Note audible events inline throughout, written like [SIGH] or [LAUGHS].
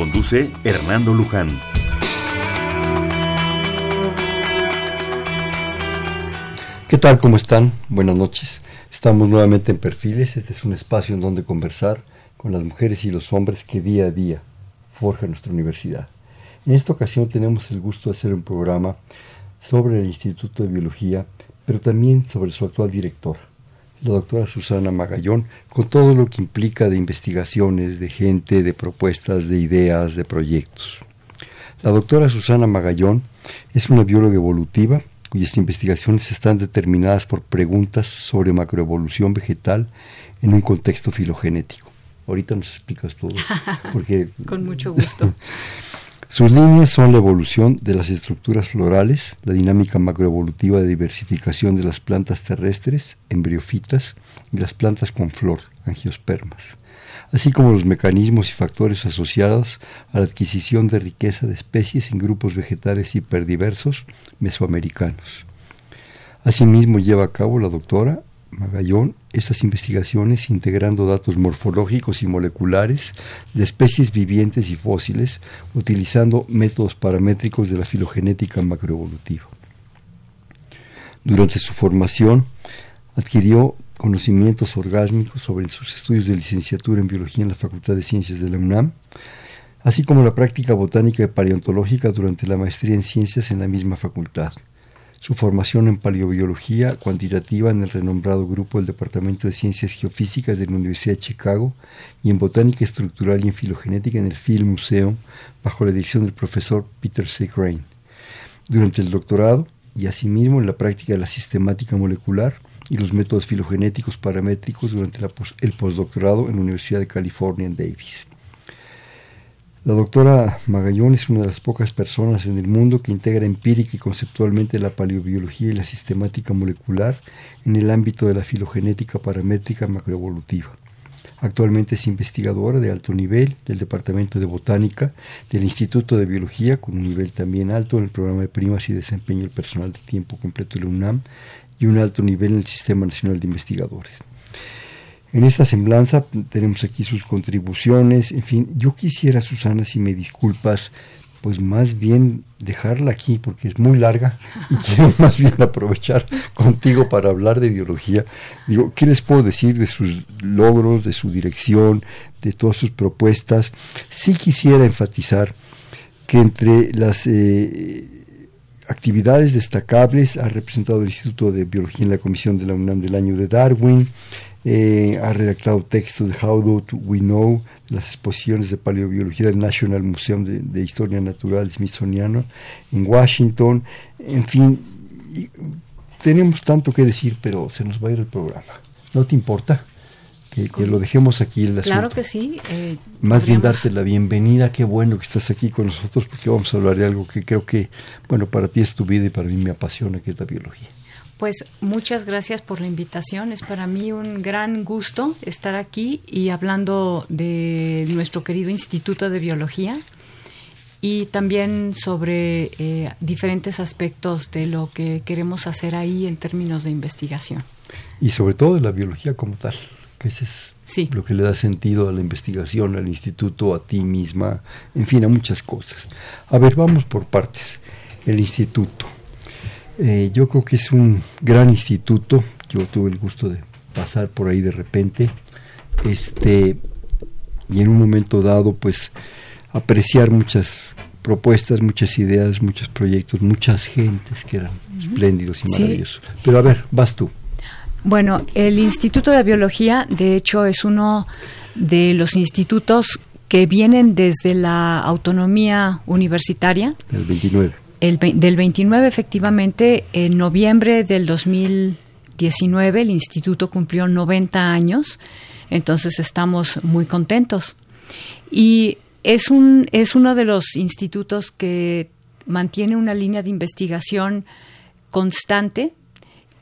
Conduce Hernando Luján. ¿Qué tal? ¿Cómo están? Buenas noches. Estamos nuevamente en Perfiles. Este es un espacio en donde conversar con las mujeres y los hombres que día a día forjan nuestra universidad. En esta ocasión tenemos el gusto de hacer un programa sobre el Instituto de Biología, pero también sobre su actual director, la doctora Susana Magallón, con todo lo que implica de investigaciones, de gente, de propuestas, de ideas, de proyectos. La doctora Susana Magallón es una bióloga evolutiva cuyas investigaciones están determinadas por preguntas sobre macroevolución vegetal en un contexto filogenético. Ahorita nos explicas todo. [LAUGHS] Porque, Con mucho gusto. [LAUGHS] Sus líneas son la evolución de las estructuras florales, la dinámica macroevolutiva de diversificación de las plantas terrestres, embriofitas, y las plantas con flor, angiospermas, así como los mecanismos y factores asociados a la adquisición de riqueza de especies en grupos vegetales hiperdiversos mesoamericanos. Asimismo lleva a cabo la doctora Magallón estas investigaciones integrando datos morfológicos y moleculares de especies vivientes y fósiles utilizando métodos paramétricos de la filogenética macroevolutiva. Durante su formación adquirió conocimientos orgásmicos sobre sus estudios de licenciatura en biología en la Facultad de Ciencias de la UNAM, así como la práctica botánica y paleontológica durante la maestría en ciencias en la misma facultad su formación en paleobiología cuantitativa en el renombrado grupo del Departamento de Ciencias Geofísicas de la Universidad de Chicago y en botánica estructural y en filogenética en el Field Museum bajo la dirección del profesor Peter C. Crane. Durante el doctorado y asimismo en la práctica de la sistemática molecular y los métodos filogenéticos paramétricos durante el postdoctorado en la Universidad de California en Davis. La doctora Magallón es una de las pocas personas en el mundo que integra empírica y conceptualmente la paleobiología y la sistemática molecular en el ámbito de la filogenética paramétrica macroevolutiva. Actualmente es investigadora de alto nivel del Departamento de Botánica del Instituto de Biología, con un nivel también alto en el programa de primas y desempeño del personal de tiempo completo de UNAM y un alto nivel en el Sistema Nacional de Investigadores. En esta semblanza tenemos aquí sus contribuciones, en fin, yo quisiera, Susana, si me disculpas, pues más bien dejarla aquí porque es muy larga y [LAUGHS] quiero más bien aprovechar contigo para hablar de biología. Digo, ¿qué les puedo decir de sus logros, de su dirección, de todas sus propuestas? Sí quisiera enfatizar que entre las eh, actividades destacables ha representado el Instituto de Biología en la Comisión de la UNAM del año de Darwin, eh, ha redactado textos de How Do We Know, las exposiciones de paleobiología del National Museum de, Historia Natural Smithsoniano en Washington, en fin, tenemos tanto que decir, pero se nos va a ir el programa. ¿No te importa? Que, lo dejemos aquí Claro que sí. Eh, Más bien darte la bienvenida, qué bueno que estás aquí con nosotros porque vamos a hablar de algo que creo que, bueno, para ti es tu vida y para mí me apasiona, que es la biología. Pues muchas gracias por la invitación. Es para mí un gran gusto estar aquí y hablando de nuestro querido Instituto de Biología y también sobre eh, diferentes aspectos de lo que queremos hacer ahí en términos de investigación. Y sobre todo de la biología como tal, que ese es lo que le da sentido a la investigación, al instituto, a ti misma, en fin, a muchas cosas. A ver, vamos por partes. El instituto. Eh, yo creo que es un gran instituto. Yo tuve el gusto de pasar por ahí de repente. Este, y en un momento dado, pues, apreciar muchas propuestas, muchas ideas, muchos proyectos, muchas gentes que eran espléndidos y maravillosos. Pero a ver, vas tú. Bueno, el Instituto de Biología, de hecho, es uno de los institutos que vienen desde la autonomía universitaria. El 29 el, del 29, efectivamente, en noviembre del 2019 el instituto cumplió 90 años, entonces estamos muy contentos. Y Es, un, es uno de los institutos que mantiene una línea de investigación constante,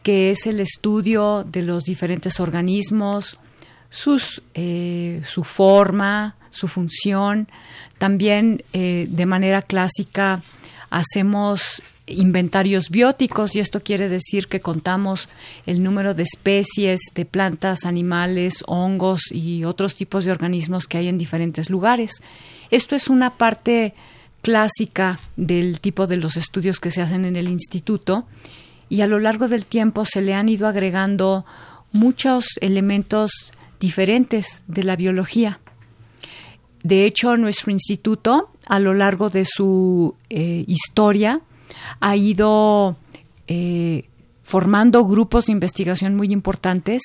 que es el estudio de los diferentes organismos, sus, eh, su forma, su función. También eh, de manera clásica hacemos inventarios bióticos y esto quiere decir que contamos el número de especies de plantas, animales, hongos y otros tipos de organismos que hay en diferentes lugares. Esto es una parte clásica del tipo de los estudios que se hacen en el instituto y a lo largo del tiempo se le han ido agregando muchos elementos diferentes de la biología. De hecho, nuestro instituto, a lo largo de su eh, historia, ha ido eh, formando grupos de investigación muy importantes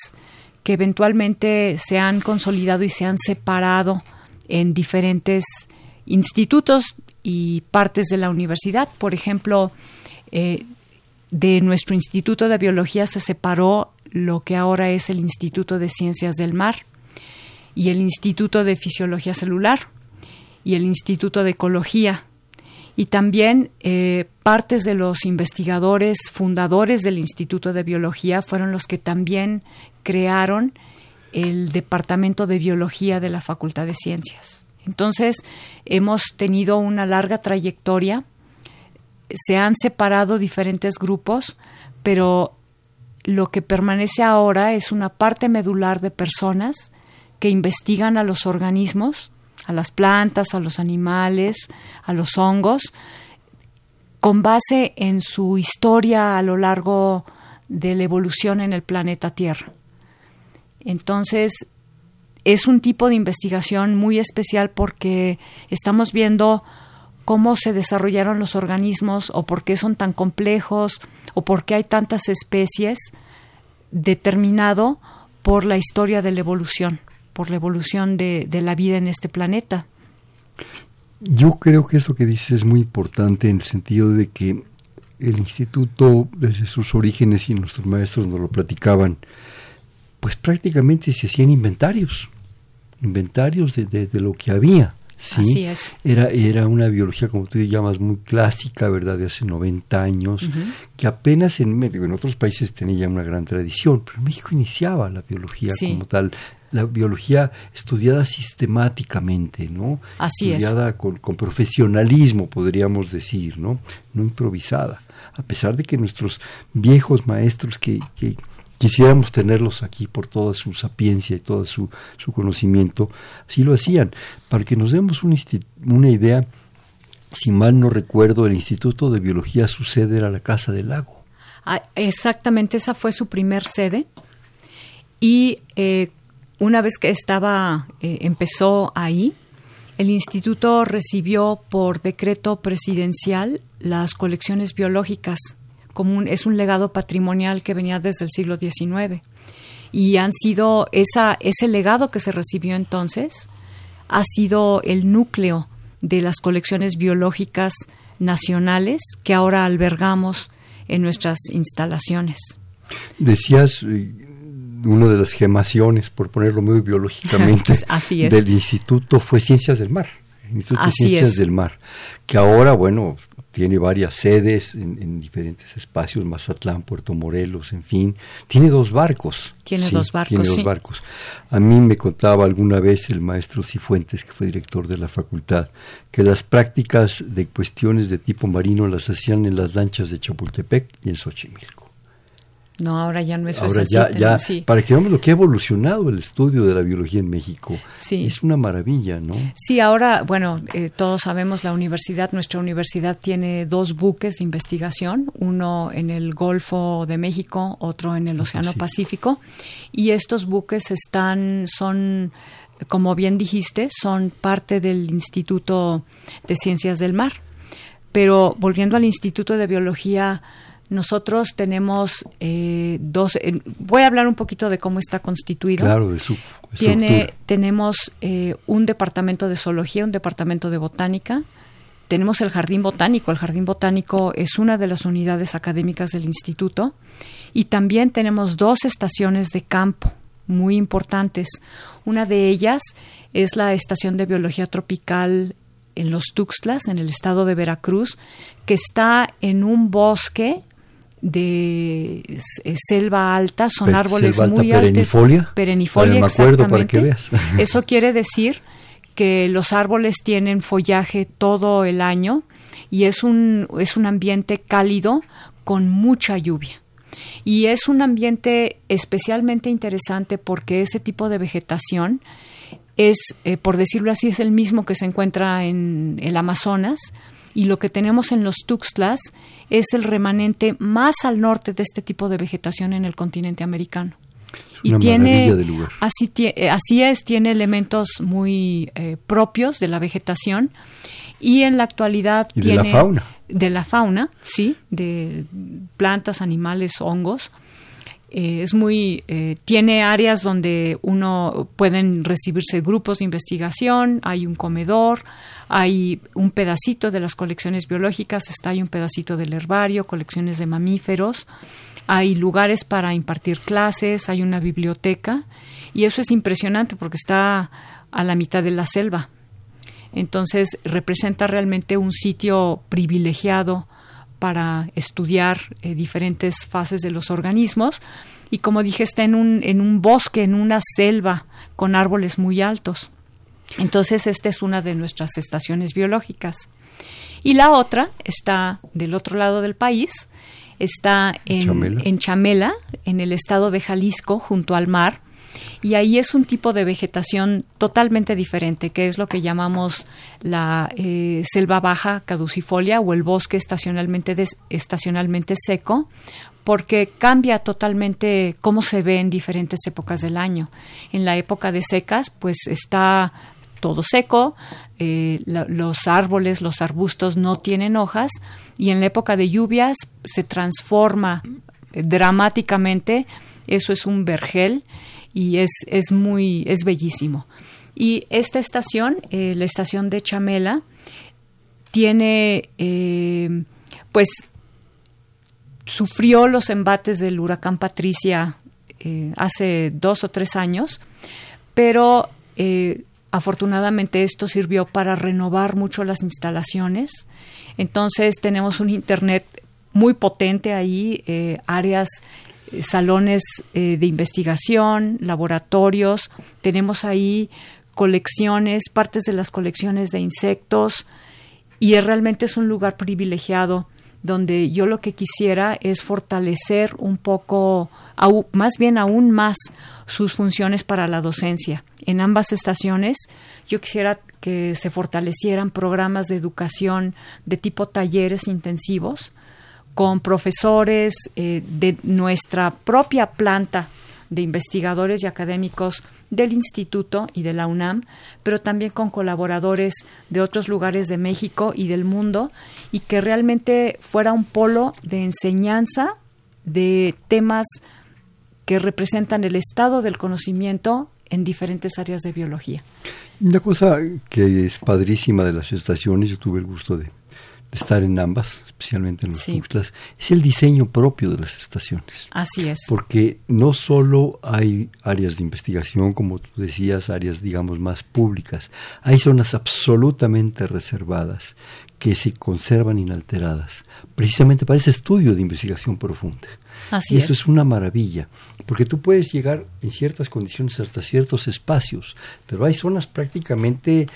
que eventualmente se han consolidado y se han separado en diferentes institutos y partes de la universidad. Por ejemplo, eh, de nuestro Instituto de Biología se separó lo que ahora es el Instituto de Ciencias del Mar y el Instituto de Fisiología Celular y el Instituto de Ecología y también eh, partes de los investigadores fundadores del Instituto de Biología fueron los que también crearon el Departamento de Biología de la Facultad de Ciencias. Entonces, hemos tenido una larga trayectoria, se han separado diferentes grupos, pero lo que permanece ahora es una parte medular de personas que investigan a los organismos a las plantas, a los animales, a los hongos, con base en su historia a lo largo de la evolución en el planeta Tierra. Entonces, es un tipo de investigación muy especial porque estamos viendo cómo se desarrollaron los organismos o por qué son tan complejos o por qué hay tantas especies determinado por la historia de la evolución por la evolución de, la vida en este planeta. Yo creo que eso que dices es muy importante en el sentido de que el instituto, desde sus orígenes, y nuestros maestros nos lo platicaban, pues prácticamente se hacían inventarios, inventarios de, lo que había. ¿Sí? Así es. Era, era una biología, como tú llamas, muy clásica, ¿verdad? De hace 90 años, que apenas en, en otros países tenía ya una gran tradición, pero en México iniciaba la biología como tal la biología estudiada sistemáticamente, ¿no? Así estudiada Con, con, profesionalismo, podríamos decir, ¿no? No improvisada. A pesar de que nuestros viejos maestros que, quisiéramos tenerlos aquí por toda su sapiencia y todo su, su conocimiento, así lo hacían. Para que nos demos una idea, si mal no recuerdo, el Instituto de Biología, su sede era la Casa del Lago. Ah, exactamente, esa fue su primer sede. Y eh, una vez que estaba, eh, empezó ahí, el instituto recibió por decreto presidencial las colecciones biológicas. Como es un legado patrimonial que venía desde el siglo XIX. Y han sido, esa, ese legado que se recibió entonces ha sido el núcleo de las colecciones biológicas nacionales que ahora albergamos en nuestras instalaciones. Decías, eh, una de las gemaciones, por ponerlo muy biológicamente, [LAUGHS] del instituto fue Ciencias del Mar. Instituto de Ciencias del Mar, que ahora, bueno, tiene varias sedes en, diferentes espacios, Mazatlán, Puerto Morelos, en fin. Tiene dos barcos. Tiene dos barcos. Tiene dos barcos. A mí me contaba alguna vez el maestro Cifuentes, que fue director de la facultad, que las prácticas de cuestiones de tipo marino las hacían en las lanchas de Chapultepec y en Xochimilco. No, ahora ya no es ahora ya, ya para que veamos lo que ha evolucionado el estudio de la biología en México. Sí. Es una maravilla, ¿no? Sí, ahora, bueno, eh, todos sabemos la universidad, nuestra universidad tiene dos buques de investigación, uno en el Golfo de México, otro en el Océano Pacífico, y estos buques están, son, como bien dijiste, son parte del Instituto de Ciencias del Mar. Pero volviendo al Instituto de Biología, nosotros tenemos eh, dos. voy a hablar un poquito de cómo está constituido. Claro, de su Tiene, Tenemos eh, un departamento de zoología, un departamento de botánica. Tenemos el jardín botánico. El jardín botánico es una de las unidades académicas del instituto. Y también tenemos dos estaciones de campo muy importantes. Una de ellas es la Estación de Biología Tropical en los Tuxtlas, en el estado de Veracruz, que está en un bosque de selva alta, son árboles muy altos. Perennifolia. Perennifolia, exactamente. [LAUGHS] Eso quiere decir que los árboles tienen follaje todo el año y es un, es un ambiente cálido con mucha lluvia. Y es un ambiente especialmente interesante porque ese tipo de vegetación es, eh, por decirlo así, es el mismo que se encuentra en el Amazonas y lo que tenemos en los Tuxtlas es el remanente más al norte de este tipo de vegetación en el continente americano. y tiene Así, eh, así es, tiene elementos muy eh, propios de la vegetación y en la actualidad ¿Y tiene de la fauna de la fauna, sí, de plantas, animales, hongos. Eh, es muy eh, tiene áreas donde uno pueden recibirse grupos de investigación hay un comedor hay un pedacito de las colecciones biológicas está hay un pedacito del herbario colecciones de mamíferos hay lugares para impartir clases hay una biblioteca y eso es impresionante porque está a la mitad de la selva. Entonces representa realmente un sitio privilegiado para estudiar eh, diferentes fases de los organismos y como dije está en un, en un bosque, en una selva con árboles muy altos. Entonces esta es una de nuestras estaciones biológicas. Y la otra está del otro lado del país, está en en, Chamela, en el estado de Jalisco, junto al mar, y ahí es un tipo de vegetación totalmente diferente, que es lo que llamamos la eh, selva baja caducifolia o el bosque estacionalmente, estacionalmente seco, porque cambia totalmente cómo se ve en diferentes épocas del año. En la época de secas, pues está todo seco, eh, los árboles, los arbustos no tienen hojas y en la época de lluvias se transforma dramáticamente, eso es un vergel y es, es muy, es bellísimo. Y esta estación, eh, la estación de Chamela, tiene, eh, pues, sufrió los embates del huracán Patricia eh, hace dos o tres años, pero afortunadamente esto sirvió para renovar mucho las instalaciones. Entonces tenemos un Internet muy potente ahí, áreas salones eh, de investigación, laboratorios, tenemos ahí colecciones, partes de las colecciones de insectos y realmente es un lugar privilegiado donde yo lo que quisiera es fortalecer un poco, más bien aún más, sus funciones para la docencia. En ambas estaciones yo quisiera que se fortalecieran programas de educación de tipo talleres intensivos, con profesores eh, de nuestra propia planta de investigadores y académicos del instituto y de la UNAM, pero también con colaboradores de otros lugares de México y del mundo, y que realmente fuera un polo de enseñanza de temas que representan el estado del conocimiento en diferentes áreas de biología. Una cosa que es padrísima de las estaciones, yo tuve el gusto de estar en ambas, especialmente en los sí. es el diseño propio de las estaciones. Así es. Porque no solo hay áreas de investigación, como tú decías, áreas, digamos, más públicas, hay zonas absolutamente reservadas que se conservan inalteradas, precisamente para ese estudio de investigación profunda. Así y eso es. una maravilla, porque tú puedes llegar en ciertas condiciones hasta ciertos espacios, pero hay zonas prácticamente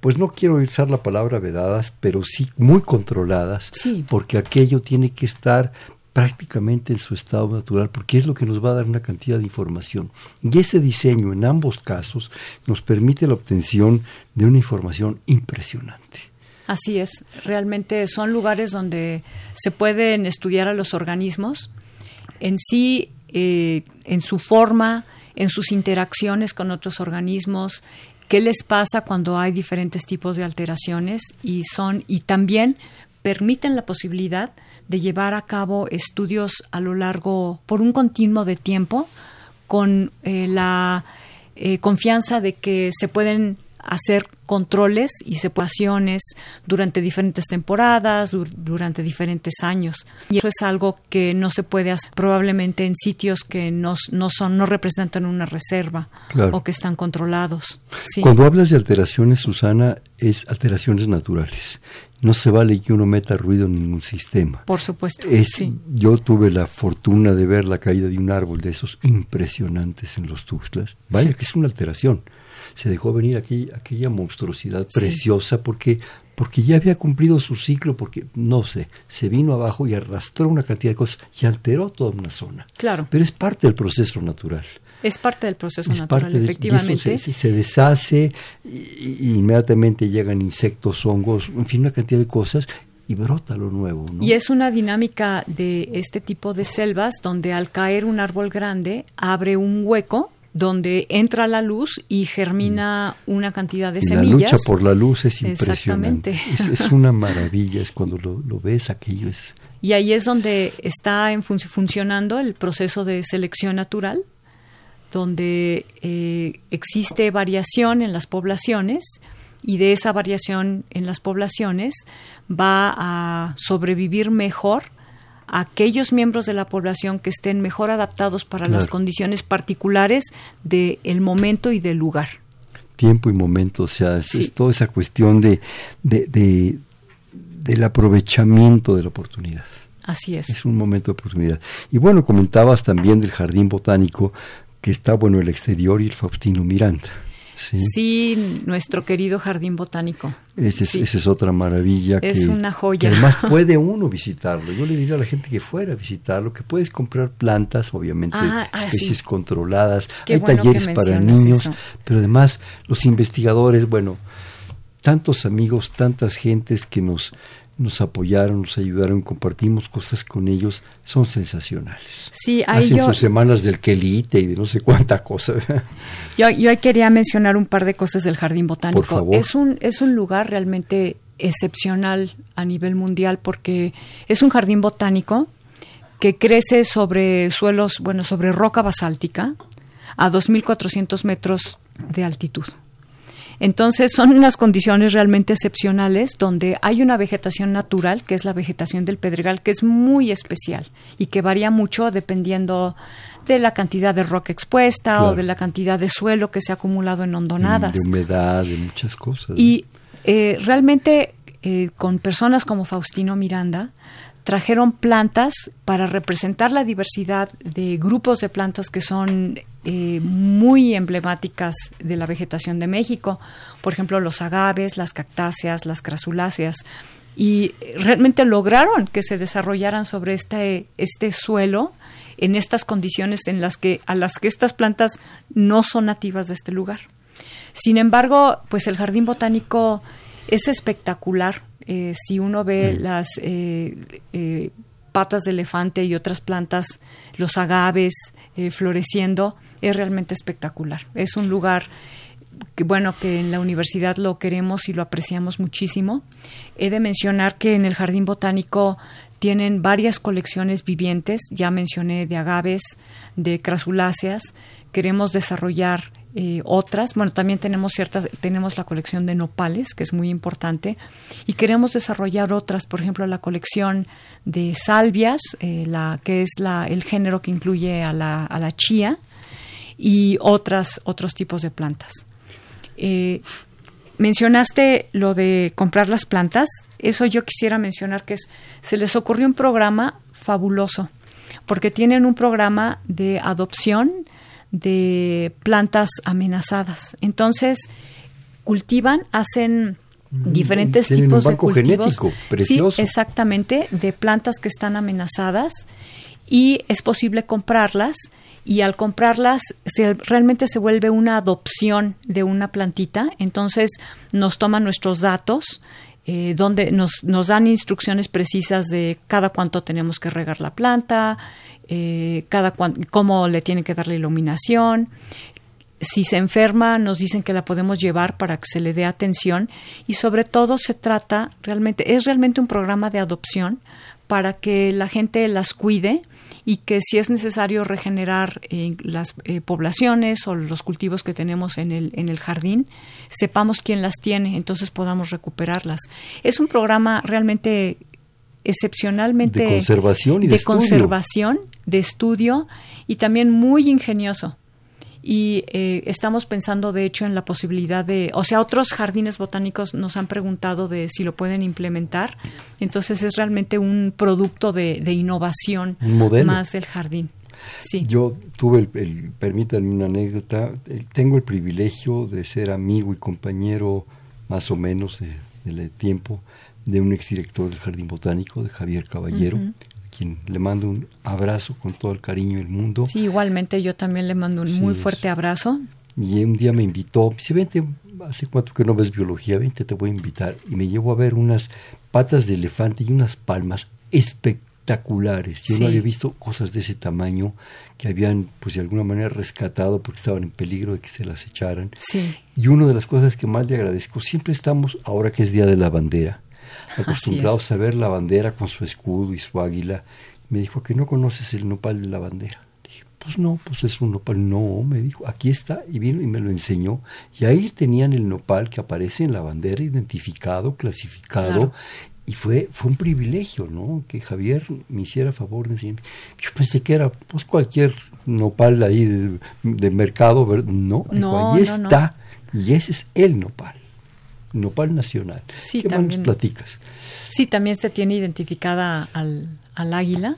pues no quiero usar la palabra vedadas, pero sí muy controladas, porque aquello tiene que estar prácticamente en su estado natural, porque es lo que nos va a dar una cantidad de información. Y ese diseño en ambos casos nos permite la obtención de una información impresionante. Así es, realmente son lugares donde se pueden estudiar a los organismos en sí, eh, en su forma, en sus interacciones con otros organismos, qué les pasa cuando hay diferentes tipos de alteraciones y son y también permiten la posibilidad de llevar a cabo estudios a lo largo por un continuo de tiempo con eh, la eh, confianza de que se pueden hacer controles y separaciones durante diferentes temporadas, durante diferentes años. Y eso es algo que no se puede hacer probablemente en sitios que no, no son, no representan una reserva o que están controlados. Cuando hablas de alteraciones, Susana, es alteraciones naturales. No se vale que uno meta ruido en ningún sistema. Por supuesto. Yo tuve la fortuna de ver la caída de un árbol de esos impresionantes en los Tuxtlas. Vaya que es una alteración se dejó venir aquí, aquella monstruosidad preciosa porque, porque ya había cumplido su ciclo, porque, no sé, se vino abajo y arrastró una cantidad de cosas y alteró toda una zona. Claro. Pero es parte del proceso natural. Es parte del proceso natural, efectivamente. se, se, deshace, y, inmediatamente llegan insectos, hongos, en fin, una cantidad de cosas, y brota lo nuevo. Y es una dinámica de este tipo de selvas donde al caer un árbol grande abre un hueco donde entra la luz y germina mm. una cantidad de semillas. La lucha por la luz es impresionante. Es, una maravilla, es cuando lo, ves aquello es... Y ahí es donde está en funcionando el proceso de selección natural, donde eh, existe variación en las poblaciones y de esa variación en las poblaciones va a sobrevivir mejor aquellos miembros de la población que estén mejor adaptados para las condiciones particulares del momento y del lugar. Tiempo y momento, o sea, es, toda esa cuestión de, de, del aprovechamiento de la oportunidad. Así es. Es un momento de oportunidad. Y bueno, comentabas también del jardín botánico, que está, bueno, el exterior y el Faustino Miranda. Sí. nuestro querido jardín botánico. Esa es, otra maravilla. Es una joya. además [LAUGHS] puede uno visitarlo. Yo le diría a la gente que fuera a visitarlo, que puedes comprar plantas, obviamente, ah, ah, especies controladas. Hay talleres para niños, pero además los investigadores, bueno, tantos amigos, tantas gentes que nos nos apoyaron, nos ayudaron, compartimos cosas con ellos, son sensacionales. Sí, Hacen sus semanas del quelite y de no sé cuánta cosa. [LAUGHS] Yo, yo quería mencionar un par de cosas del Jardín Botánico. Es un, es un lugar realmente excepcional a nivel mundial porque es un jardín botánico que crece sobre suelos, bueno, sobre roca basáltica a 2.400 metros de altitud. Entonces son unas condiciones realmente excepcionales donde hay una vegetación natural, que es la vegetación del pedregal, que es muy especial y que varía mucho dependiendo de la cantidad de roca expuesta o de la cantidad de suelo que se ha acumulado en hondonadas. De humedad, de muchas cosas. Y eh, realmente eh, con personas como Faustino Miranda, trajeron plantas para representar la diversidad de grupos de plantas que son eh, muy emblemáticas de la vegetación de México, por ejemplo los agaves, las cactáceas, las crasuláceas, y realmente lograron que se desarrollaran sobre este, este suelo en estas condiciones en las que a las que estas plantas no son nativas de este lugar. Sin embargo, pues el jardín botánico es espectacular eh, si uno ve mm. las eh, eh, patas de elefante y otras plantas, los agaves floreciendo, es realmente espectacular. Es un lugar que bueno que en la universidad lo queremos y lo apreciamos muchísimo. He de mencionar que en el jardín botánico tienen varias colecciones vivientes, ya mencioné de agaves, de crasuláceas. Queremos desarrollar eh, otras. Bueno, también tenemos ciertas, tenemos la colección de nopales, que es muy importante, y queremos desarrollar otras, por ejemplo, la colección de salvias, eh, la, que es la, el género que incluye a la, a la chía, y otras, otros tipos de plantas. Eh, mencionaste lo de comprar las plantas. Eso yo quisiera mencionar que se les ocurrió un programa fabuloso, porque tienen un programa de adopción de plantas amenazadas. Entonces, cultivan, hacen mm, diferentes tipos de cultivos. precioso. Sí, exactamente, de plantas que están amenazadas y es posible comprarlas y al comprarlas se, realmente se vuelve una adopción de una plantita, entonces nos toman nuestros datos, eh, donde nos, nos dan instrucciones precisas de cada cuánto tenemos que regar la planta, eh, cada cómo le tienen que dar la iluminación. Si se enferma, nos dicen que la podemos llevar para que se le dé atención y sobre todo se trata realmente, es realmente un programa de adopción para que la gente las cuide y que si es necesario regenerar eh, las eh, poblaciones o los cultivos que tenemos en el, en el jardín, sepamos quién las tiene, entonces podamos recuperarlas. Es un programa realmente excepcionalmente de conservación y de, de conservación, de estudio y también muy ingenioso. Y eh, estamos pensando de hecho en la posibilidad de, o sea, otros jardines botánicos nos han preguntado de si lo pueden implementar, entonces es realmente un producto de, innovación más del jardín. Sí. Yo tuve, el, permítanme una anécdota, eh, tengo el privilegio de ser amigo y compañero más o menos de, tiempo de un exdirector del Jardín Botánico, de Javier Caballero, quien le mando un abrazo con todo el cariño del mundo. Sí, igualmente yo también le mando un muy fuerte abrazo. Y un día me invitó, dice, vente, hace cuánto que no ves biología, vente, te voy a invitar. Y me llevó a ver unas patas de elefante y unas palmas espectaculares. Yo no había visto cosas de ese tamaño que habían, pues de alguna manera, rescatado porque estaban en peligro de que se las echaran. Sí. Y una de las cosas que más le agradezco, siempre estamos, ahora que es Día de la Bandera, acostumbrados a ver la bandera con su escudo y su águila. Me dijo que no conoces el nopal de la bandera. dije, pues no, pues es un nopal. No, me dijo, aquí está. Y vino y me lo enseñó. Y ahí tenían el nopal que aparece en la bandera, identificado, clasificado. Y fue, fue un privilegio, ¿no? Que Javier me hiciera favor de decirme. Yo pensé que era pues cualquier nopal ahí de, mercado, No, no ahí está. Y ese es el nopal nopal nacional. Sí, ¿Qué también, platicas? Sí, también se tiene identificada al, al águila.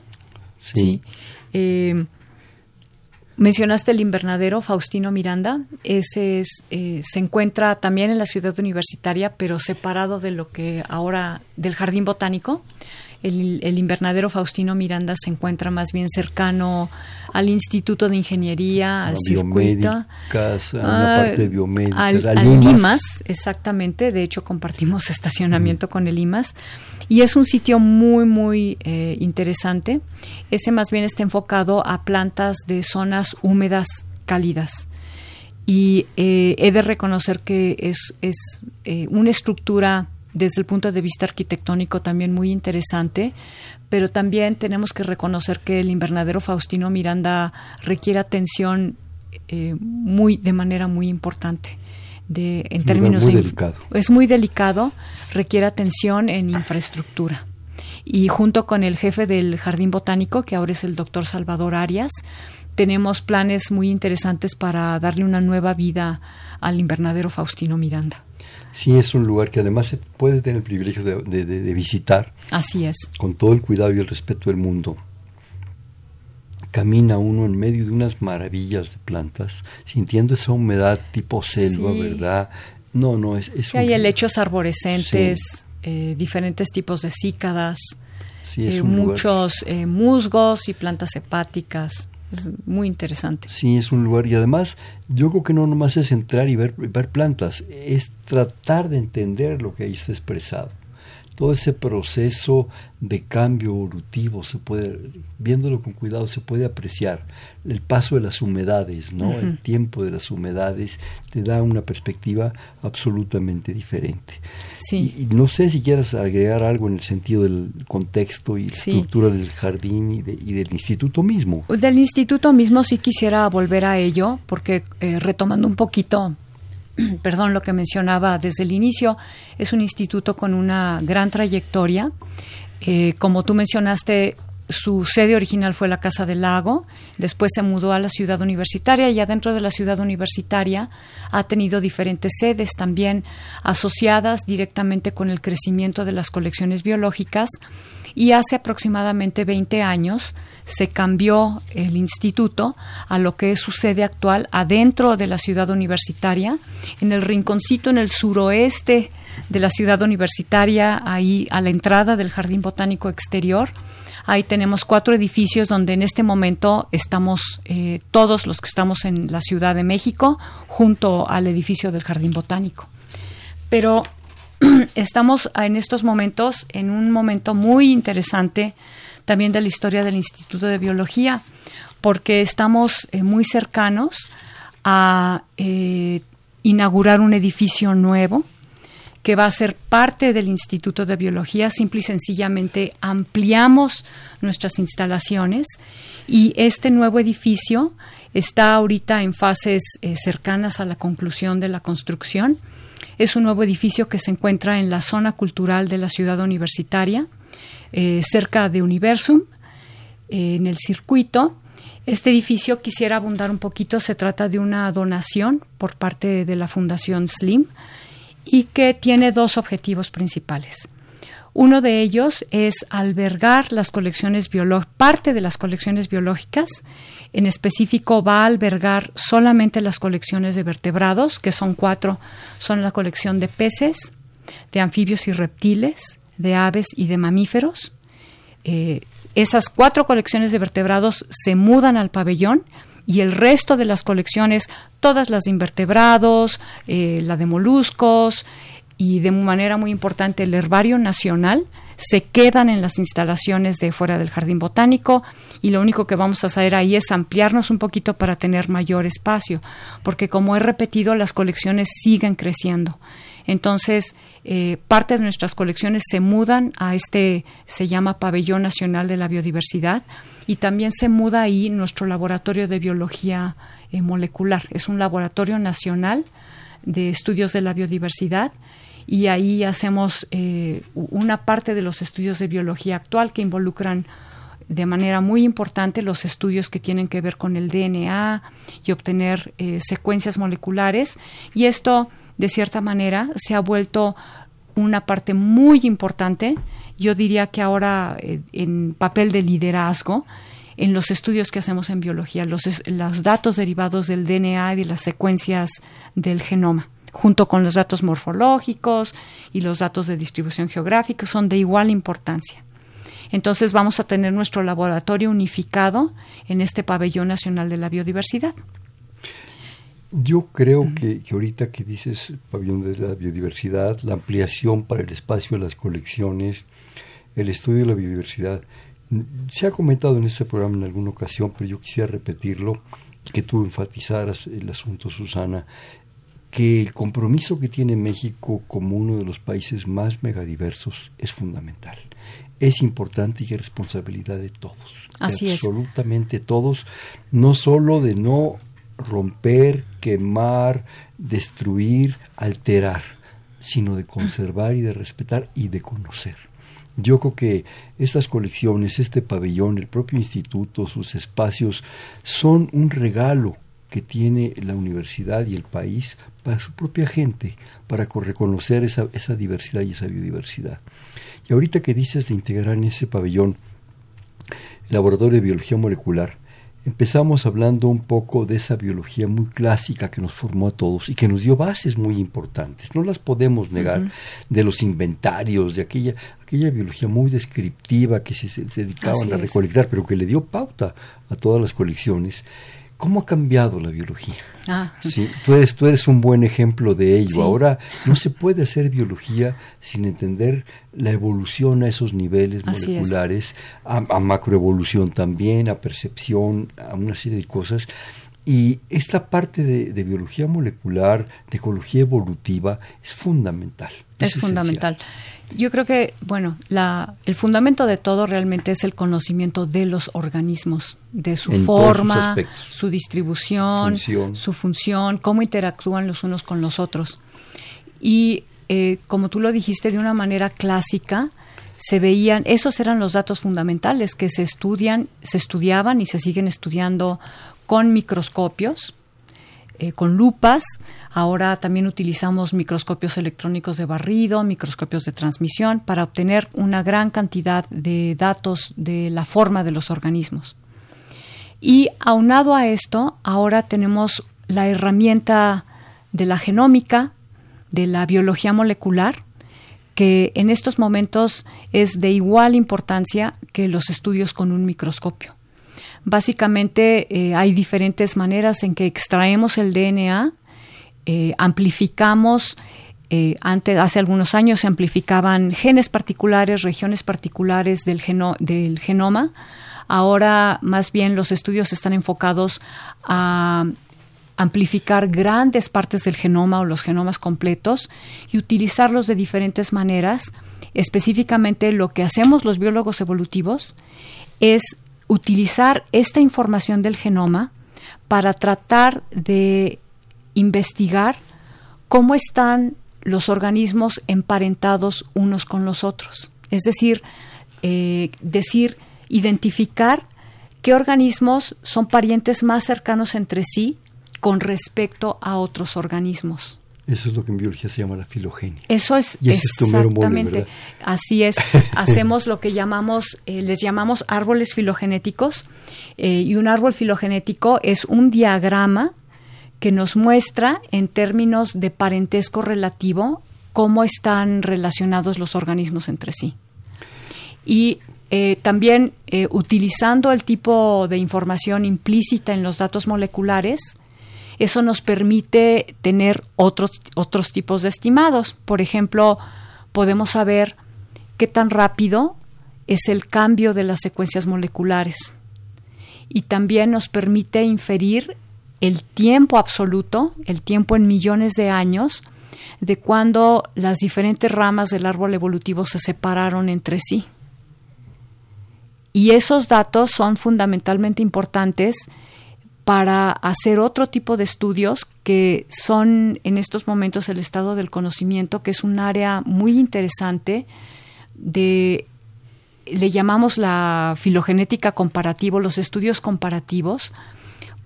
Sí. Eh, mencionaste el invernadero Faustino Miranda. Ese es, eh, se encuentra también en la ciudad universitaria, pero separado de lo que ahora del jardín botánico. El, invernadero Faustino Miranda se encuentra más bien cercano al Instituto de Ingeniería, al circuito. a una ah, parte de biomédica, al, al IMAS. exactamente. De hecho, compartimos [LAUGHS] estacionamiento con el IMAS. Y es un sitio muy, muy eh, interesante. Ese más bien está enfocado a plantas de zonas húmedas cálidas y eh, he de reconocer que es, es eh, una estructura desde el punto de vista arquitectónico también muy interesante, pero también tenemos que reconocer que el invernadero Faustino Miranda requiere atención eh, muy de manera muy importante. De, en términos muy delicado. es muy delicado, requiere atención en infraestructura. Y junto con el jefe del Jardín Botánico, que ahora es el doctor Salvador Arias, tenemos planes muy interesantes para darle una nueva vida al invernadero Faustino Miranda sí es un lugar que además se puede tener el privilegio de, visitar. Así es. Con todo el cuidado y el respeto del mundo. Camina uno en medio de unas maravillas de plantas, sintiendo esa humedad tipo selva, ¿verdad? No, no, es... es hay helechos arborescentes, eh, diferentes tipos de cícadas, eh, muchos eh, musgos y plantas hepáticas. Es muy interesante. Sí, es un lugar y además yo creo que no nomás es entrar y ver, ver plantas, es tratar de entender lo que ahí está expresado todo ese proceso de cambio evolutivo se puede, viéndolo con cuidado, se puede apreciar. El paso de las humedades, ¿no? El tiempo de las humedades te da una perspectiva absolutamente diferente. Sí. Y, no sé si quieras agregar algo en el sentido del contexto y estructura del jardín y, del instituto mismo. Del instituto mismo sí quisiera volver a ello, porque eh, retomando un poquito [CLEARS THROAT] perdón, lo que mencionaba desde el inicio, es un instituto con una gran trayectoria. Eh, como tú mencionaste, su sede original fue la Casa del Lago, después se mudó a la ciudad universitaria y adentro de la ciudad universitaria ha tenido diferentes sedes también asociadas directamente con el crecimiento de las colecciones biológicas y hace aproximadamente 20 años se cambió el instituto a lo que es su sede actual adentro de la ciudad universitaria, en el rinconcito en el suroeste de la ciudad universitaria, ahí a la entrada del Jardín Botánico Exterior. Ahí tenemos cuatro edificios donde en este momento estamos eh, todos los que estamos en la Ciudad de México junto al edificio del Jardín Botánico. Pero [CLEARS THROAT] estamos en estos momentos en un momento muy interesante también de la historia del Instituto de Biología, porque estamos eh, muy cercanos a eh, inaugurar un edificio nuevo que va a ser parte del Instituto de Biología. Simple y sencillamente ampliamos nuestras instalaciones y este nuevo edificio está ahorita en fases eh, cercanas a la conclusión de la construcción. Es un nuevo edificio que se encuentra en la zona cultural de la ciudad universitaria, eh, cerca de Universum, eh, en el circuito. Este edificio, quisiera abundar un poquito, se trata de una donación por parte de la Fundación SLIM y que tiene dos objetivos principales. Uno de ellos es albergar las colecciones parte de las colecciones biológicas. En específico va a albergar solamente las colecciones de vertebrados, que son cuatro. Son la colección de peces, de anfibios y reptiles, de aves y de mamíferos. Eh, esas cuatro colecciones de vertebrados se mudan al pabellón y el resto de las colecciones, todas las de invertebrados, eh, la de moluscos y de manera muy importante el herbario nacional, se quedan en las instalaciones de fuera del jardín botánico y lo único que vamos a hacer ahí es ampliarnos un poquito para tener mayor espacio, porque como he repetido, las colecciones siguen creciendo. Entonces, eh, parte de nuestras colecciones se mudan a este, se llama Pabellón Nacional de la Biodiversidad, y también se muda ahí nuestro laboratorio de biología eh, molecular. Es un laboratorio nacional de estudios de la biodiversidad y ahí hacemos eh, una parte de los estudios de biología actual que involucran de manera muy importante los estudios que tienen que ver con el DNA y obtener eh, secuencias moleculares. Y esto de cierta manera se ha vuelto una parte muy importante. Yo diría que ahora eh, en papel de liderazgo en los estudios que hacemos en biología, los, los datos derivados del DNA y de las secuencias del genoma junto con los datos morfológicos y los datos de distribución geográfica, son de igual importancia. Entonces vamos a tener nuestro laboratorio unificado en este pabellón nacional de la biodiversidad. Yo creo que, que, ahorita que dices pabellón de la biodiversidad, la ampliación para el espacio de las colecciones, el estudio de la biodiversidad. Se ha comentado en este programa en alguna ocasión, pero yo quisiera repetirlo, que tú enfatizaras el asunto, Susana, que el compromiso que tiene México como uno de los países más megadiversos es fundamental. Es importante y es responsabilidad de todos. Así absolutamente todos, no solo de no romper, quemar, destruir, alterar, sino de conservar y de respetar y de conocer. Yo creo que estas colecciones, este pabellón, el propio instituto, sus espacios, son un regalo que tiene la universidad y el país para su propia gente, para reconocer esa, esa diversidad y esa biodiversidad. Y ahorita que dices de integrar en ese pabellón el laboratorio de biología molecular, empezamos hablando un poco de esa biología muy clásica que nos formó a todos y que nos dio bases muy importantes. No las podemos negar de los inventarios, de aquella, aquella biología muy descriptiva que se, dedicaban a recolectar, pero que le dio pauta a todas las colecciones. ¿Cómo ha cambiado la biología? Ah. Sí, tú, eres, tú eres un buen ejemplo de ello. Ahora no se puede hacer biología sin entender la evolución a esos niveles moleculares, a, macroevolución también, a percepción, a una serie de cosas. Y esta parte de, biología molecular, de ecología evolutiva, es fundamental. Es, fundamental. Yo creo que, bueno, la, el fundamento de todo realmente es el conocimiento de los organismos, de su forma, su distribución, su función, cómo interactúan los unos con los otros. Y eh, como tú lo dijiste de una manera clásica, se veían, esos eran los datos fundamentales que se estudian, se estudiaban y se siguen estudiando con microscopios, eh, con lupas. Ahora también utilizamos microscopios electrónicos de barrido, microscopios de transmisión para obtener una gran cantidad de datos de la forma de los organismos. Y aunado a esto, ahora tenemos la herramienta de la genómica, de la biología molecular, que en estos momentos es de igual importancia que los estudios con un microscopio. Básicamente eh, hay diferentes maneras en que extraemos el DNA, eh, amplificamos, eh, antes, hace algunos años se amplificaban genes particulares, regiones particulares del, del genoma. Ahora más bien los estudios están enfocados a amplificar grandes partes del genoma o los genomas completos y utilizarlos de diferentes maneras. Específicamente lo que hacemos los biólogos evolutivos es utilizar esta información del genoma para tratar de investigar cómo están los organismos emparentados unos con los otros. Es decir, eh, decir, identificar qué organismos son parientes más cercanos entre sí con respecto a otros organismos. Eso es lo que en biología se llama la filogenia. Eso es exactamente. así es. [LAUGHS] Hacemos lo que llamamos, eh, les llamamos árboles filogenéticos. Eh, y un árbol filogenético es un diagrama que nos muestra en términos de parentesco relativo cómo están relacionados los organismos entre sí. Y eh, también utilizando el tipo de información implícita en los datos moleculares, eso nos permite tener otros, otros tipos de estimados. Por ejemplo, podemos saber qué tan rápido es el cambio de las secuencias moleculares. Y también nos permite inferir el tiempo absoluto, el tiempo en millones de años, de cuando las diferentes ramas del árbol evolutivo se separaron entre sí. Y esos datos son fundamentalmente importantes para hacer otro tipo de estudios que son en estos momentos el estado del conocimiento, que es un área muy interesante de le llamamos la filogenética comparativa, los estudios comparativos,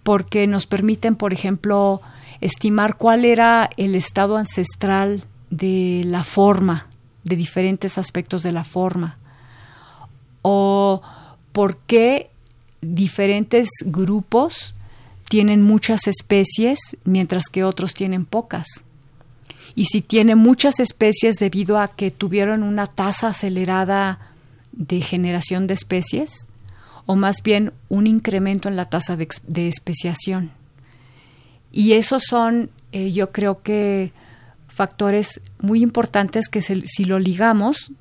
porque nos permiten, por ejemplo, estimar cuál era el estado ancestral de la forma, de diferentes aspectos de la forma, o por qué diferentes grupos tienen muchas especies mientras que otros tienen pocas. Y si tienen muchas especies debido a que tuvieron una tasa acelerada de generación de especies, o más bien un incremento en la tasa de, especiación. Y esos son, eh, yo creo que, factores muy importantes que si lo ligamos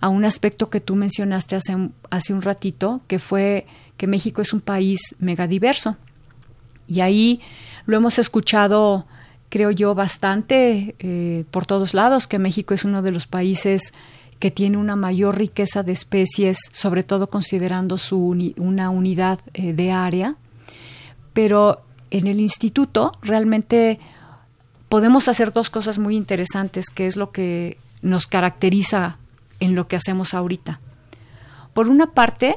a un aspecto que tú mencionaste hace, hace un ratito, que fue que México es un país megadiverso. Y ahí lo hemos escuchado, creo yo, bastante eh, por todos lados, que México es uno de los países que tiene una mayor riqueza de especies, sobre todo considerando su una unidad eh, de área. Pero en el instituto realmente podemos hacer dos cosas muy interesantes, que es lo que nos caracteriza en lo que hacemos ahorita. Por una parte,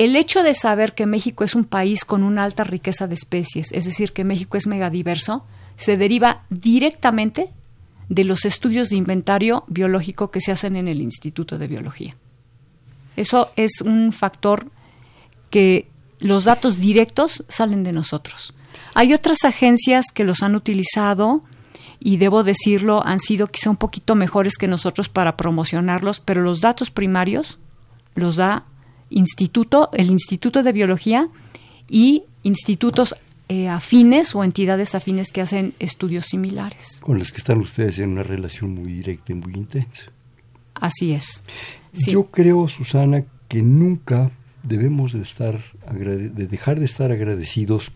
el hecho de saber que México es un país con una alta riqueza de especies, es decir, que México es megadiverso, se deriva directamente de los estudios de inventario biológico que se hacen en el Instituto de Biología. Eso es un factor que los datos directos salen de nosotros. Hay otras agencias que los han utilizado y debo decirlo, han sido quizá un poquito mejores que nosotros para promocionarlos, pero los datos primarios los da instituto, el Instituto de Biología y institutos eh, afines o entidades afines que hacen estudios similares. Con los que están ustedes en una relación muy directa y muy intensa. Así es. Yo creo, Susana, que nunca debemos de estar de dejar de estar agradecidos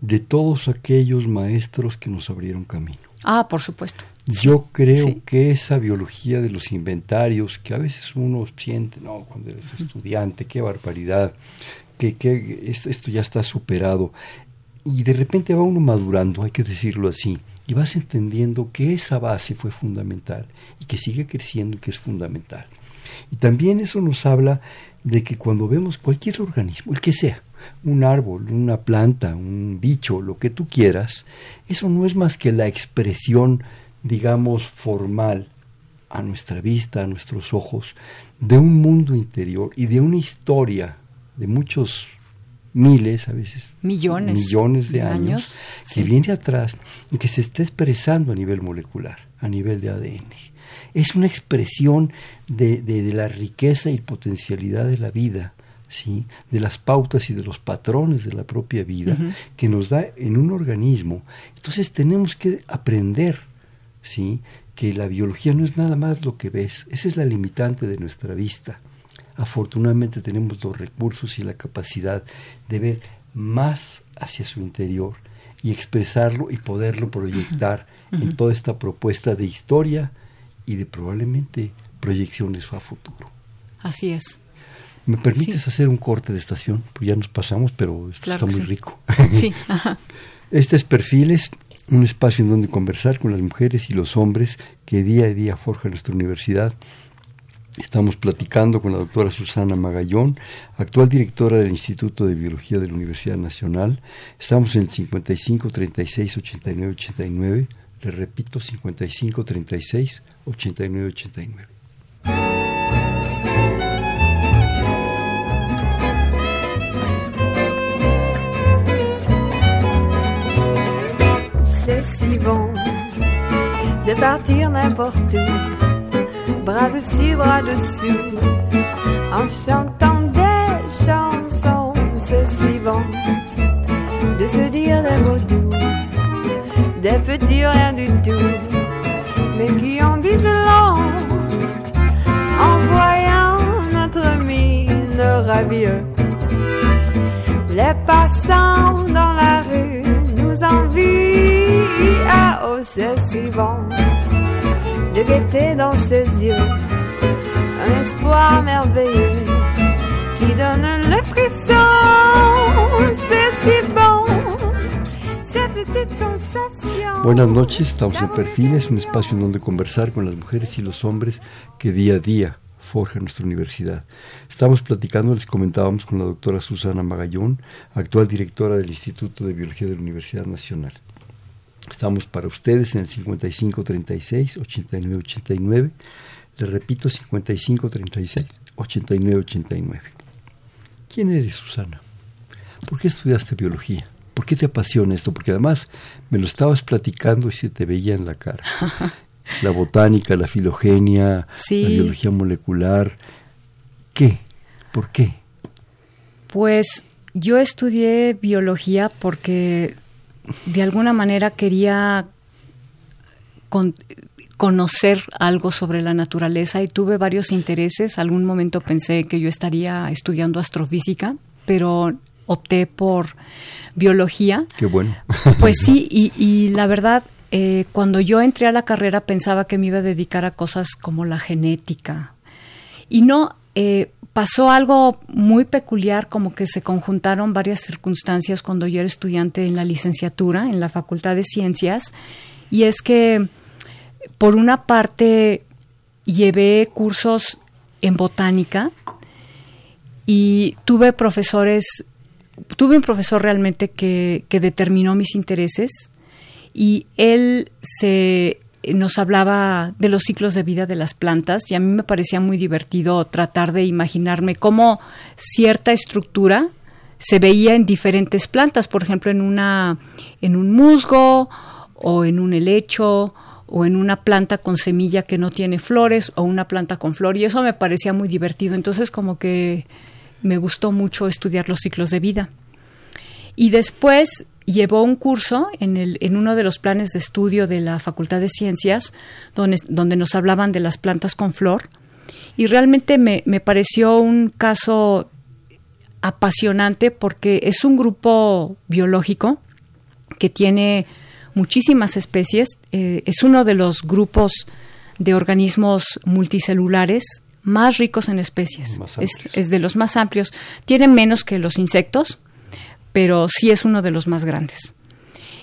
de todos aquellos maestros que nos abrieron camino. Ah, por supuesto. Yo creo que esa biología de los inventarios, que a veces uno siente, no, cuando eres estudiante, qué barbaridad, que, que esto, ya está superado y de repente va uno madurando, hay que decirlo así, y vas entendiendo que esa base fue fundamental y que sigue creciendo y que es fundamental. Y también eso nos habla de que cuando vemos cualquier organismo, el que sea, un árbol, una planta, un bicho, lo que tú quieras, eso no es más que la expresión, digamos, formal a nuestra vista, a nuestros ojos, de un mundo interior y de una historia de muchos miles, a veces millones, millones de, años, que viene atrás y que se está expresando a nivel molecular, a nivel de ADN. Es una expresión de, de, la riqueza y potencialidad de la vida, ¿sí? de las pautas y de los patrones de la propia vida que nos da en un organismo. Entonces tenemos que aprender ¿sí? que la biología no es nada más lo que ves, esa es la limitante de nuestra vista afortunadamente tenemos los recursos y la capacidad de ver más hacia su interior y expresarlo y poderlo proyectar en toda esta propuesta de historia y de probablemente proyecciones a futuro. Así es. ¿Me permites hacer un corte de estación? Pues ya nos pasamos, pero esto está muy rico. [LAUGHS] Sí. [LAUGHS] Este es Perfiles, un espacio en donde conversar con las mujeres y los hombres que día a día forjan nuestra universidad. Estamos platicando con la doctora Susana Magallón, actual directora del Instituto de Biología de la Universidad Nacional. Estamos en el 55 36 89 89. Le repito, 55 36 89 89. De partir n'importe où, bras dessus, bras dessous, en chantant des chansons. C'est si bon de se dire des mots doux, des petits rien du tout, mais qui en disent long en voyant notre mine ravieuse. Les passants dans la rue c'est si bon de gaieté dans ses yeux, un espoir merveilleux qui donne le frisson, c'est si bon, ces petites sensations. Buenas noches, estamos en Perfiles, un espacio en donde conversar con las mujeres y los hombres que día a día forjan nuestra universidad. Estamos platicando, les comentábamos con la doctora Susana Magallón, actual directora del Instituto de Biología de la Universidad Nacional. Estamos para ustedes en el 5536 8989. Les repito, 5536 8989. ¿Quién eres, Susana? ¿Por qué estudiaste biología? ¿Por qué te apasiona esto? Porque además me lo estabas platicando y se te veía en la cara. [LAUGHS] la botánica, la filogenia, Sí. la biología molecular. ¿Qué? ¿Por qué? Pues yo estudié biología porque de alguna manera quería con- conocer algo sobre la naturaleza y tuve varios intereses. Algún momento pensé que yo estaría estudiando astrofísica, pero opté por biología. Qué bueno. Pues sí, [LAUGHS] y, y la verdad, eh, cuando yo entré a la carrera pensaba que me iba a dedicar a cosas como la genética. Y no, eh, pasó algo muy peculiar, como que se conjuntaron varias circunstancias cuando yo era estudiante en la licenciatura, en la Facultad de Ciencias, y es que, por una parte, llevé cursos en botánica y tuve profesores, tuve un profesor realmente que, que determinó mis intereses y él se nos hablaba de los ciclos de vida de las plantas y a mí me parecía muy divertido tratar de imaginarme cómo cierta estructura se veía en diferentes plantas, por ejemplo, en una en un musgo o en un helecho o en una planta con semilla que no tiene flores o una planta con flor y eso me parecía muy divertido. Entonces como que me gustó mucho estudiar los ciclos de vida. Y después llevó un curso en, el, en uno de los planes de estudio de la Facultad de Ciencias, donde, donde nos hablaban de las plantas con flor. Y realmente me, me pareció un caso apasionante porque es un grupo biológico que tiene muchísimas especies. eh, es uno de los grupos de organismos multicelulares más ricos en especies. Es de los más amplios. Tiene menos que los insectos, pero sí es uno de los más grandes.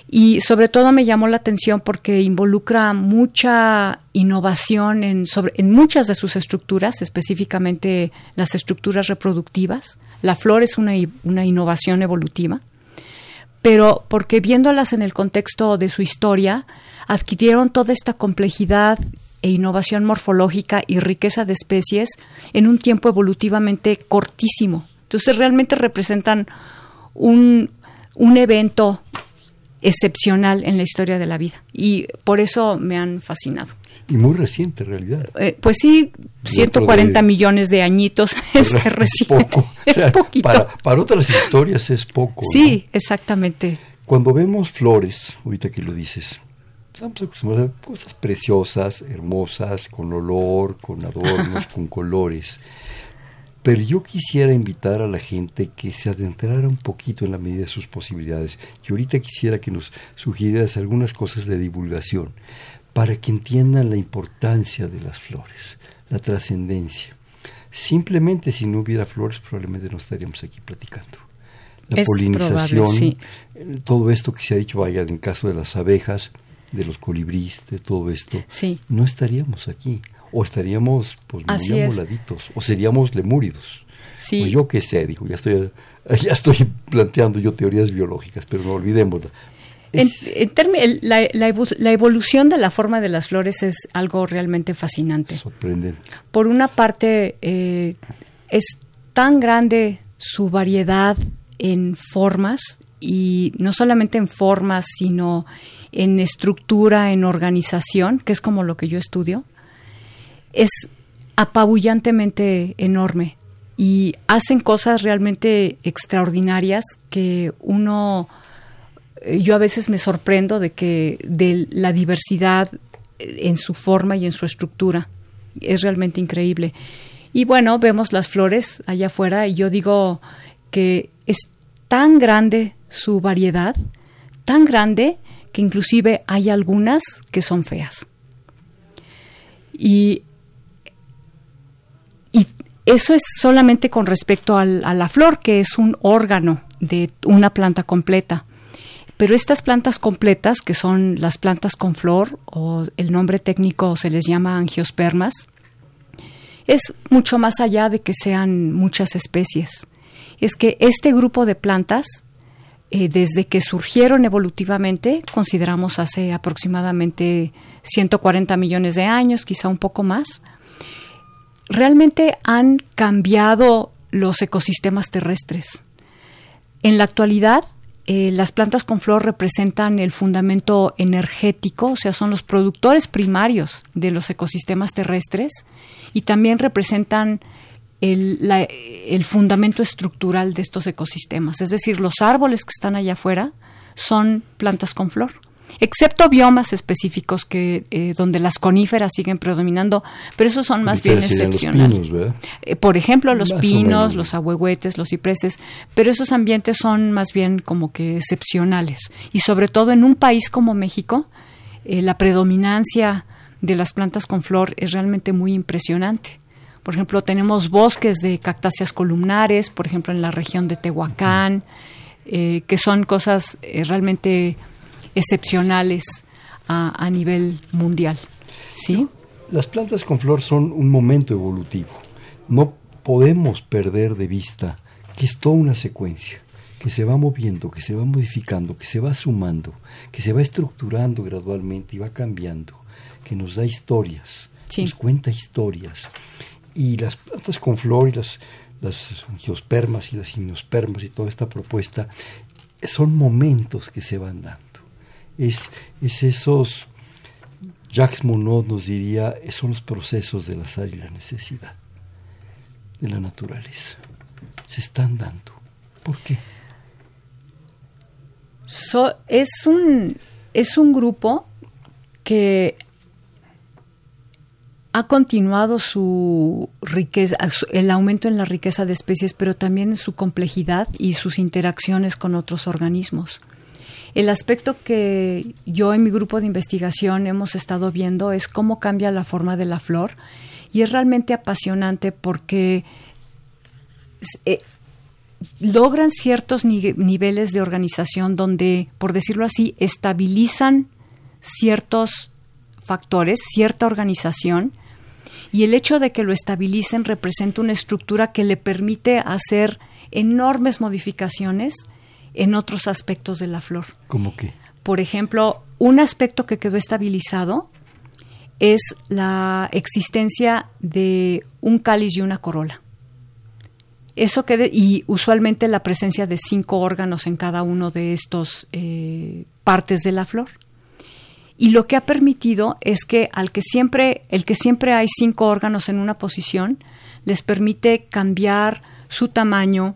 Y sobre todo me llamó la atención porque involucra mucha innovación en, sobre, en muchas de sus estructuras, específicamente las estructuras reproductivas. La flor es una, una innovación evolutiva, pero porque viéndolas en el contexto de su historia, adquirieron toda esta complejidad e innovación morfológica y riqueza de especies en un tiempo evolutivamente cortísimo. Entonces realmente representan un, un evento excepcional en la historia de la vida y por eso me han fascinado. Y muy reciente, en realidad. Eh, pues sí, 140 de- millones de añitos [LAUGHS] es reciente, poco. [LAUGHS] es poquito. Para, para otras historias es poco. ¿no? Sí, exactamente. Cuando vemos flores, ahorita que lo dices, estamos acostumbrados a cosas preciosas, hermosas, con olor, con adornos, con colores. Pero yo quisiera invitar a la gente que se adentrara un poquito en la medida de sus posibilidades. Y ahorita quisiera que nos sugirieras algunas cosas de divulgación para que entiendan la importancia de las flores, la trascendencia. Simplemente si no hubiera flores probablemente no estaríamos aquí platicando. La polinización, todo esto que se ha dicho, vaya, en caso de las abejas, de los colibríes, de todo esto, no estaríamos aquí o estaríamos pues muy amoladitos, o seríamos lemúridos. Sí. Pues yo qué sé, digo, ya estoy, [LAUGHS] ya estoy planteando yo teorías biológicas, pero no olvidémosla. En, la, la, evolución de la forma de las flores es algo realmente fascinante. Sorprendente. Por una parte, eh, es tan grande su variedad en formas, y no solamente en formas, sino en estructura, en organización, que es como lo que yo estudio, es apabullantemente enorme y hacen cosas realmente extraordinarias que uno eh, yo a veces me sorprendo de que de la diversidad en su forma y en su estructura. Es realmente increíble. Y bueno vemos las flores allá afuera y yo digo que es tan grande su variedad tan grande que inclusive hay algunas que son feas. Y eso es solamente con respecto a la flor, que es un órgano de una planta completa. Pero estas plantas completas, que son las plantas con flor, o el nombre técnico se les llama angiospermas, es mucho más allá de que sean muchas especies. Es que este grupo de plantas, eh, desde que surgieron evolutivamente, consideramos hace aproximadamente 140 millones de años, quizá un poco más, realmente han cambiado los ecosistemas terrestres. En la actualidad, eh, las plantas con flor representan el fundamento energético, o sea, son los productores primarios de los ecosistemas terrestres y también representan el, el, fundamento estructural de estos ecosistemas. Es decir, los árboles que están allá afuera son plantas con flor excepto biomas específicos que eh, donde las coníferas siguen predominando, pero esos son más bien excepcionales. Eh, por ejemplo, los pinos, los ahuehuetes, los cipreses, pero esos ambientes son más bien como que excepcionales y sobre todo en un país como México, eh, la predominancia de las plantas con flor es realmente muy impresionante. Por ejemplo, tenemos bosques de cactáceas columnares, por ejemplo, en la región de Tehuacán, que son cosas realmente excepcionales a, nivel mundial. ¿Sí? Las plantas con flor son un momento evolutivo. No podemos perder de vista que es toda una secuencia, que se va moviendo, que se va modificando, que se va sumando, que se va estructurando gradualmente y va cambiando, que nos da historias, nos cuenta historias. Y las plantas con flor y las, las angiospermas y las gimnospermas y toda esta propuesta son momentos que se van dando es, es esos, Jacques Monod nos diría, son los procesos del azar y la necesidad de la naturaleza. Se están dando. ¿Por qué? es, un, es un grupo que ha continuado su riqueza, el aumento en la riqueza de especies, pero también en su complejidad y sus interacciones con otros organismos. El aspecto que yo en mi grupo de investigación hemos estado viendo es cómo cambia la forma de la flor y es realmente apasionante porque eh, logran ciertos niveles de organización donde, por decirlo así, estabilizan ciertos factores, cierta organización, y el hecho de que lo estabilicen representa una estructura que le permite hacer enormes modificaciones en otros aspectos de la flor. ¿Cómo qué? Por ejemplo, un aspecto que quedó estabilizado es la existencia de un cáliz y una corola. Eso quede, y usualmente la presencia de cinco órganos en cada uno de estos eh, partes de la flor. Y lo que ha permitido es que al que siempre, el que siempre hay cinco órganos en una posición, les permite cambiar su tamaño,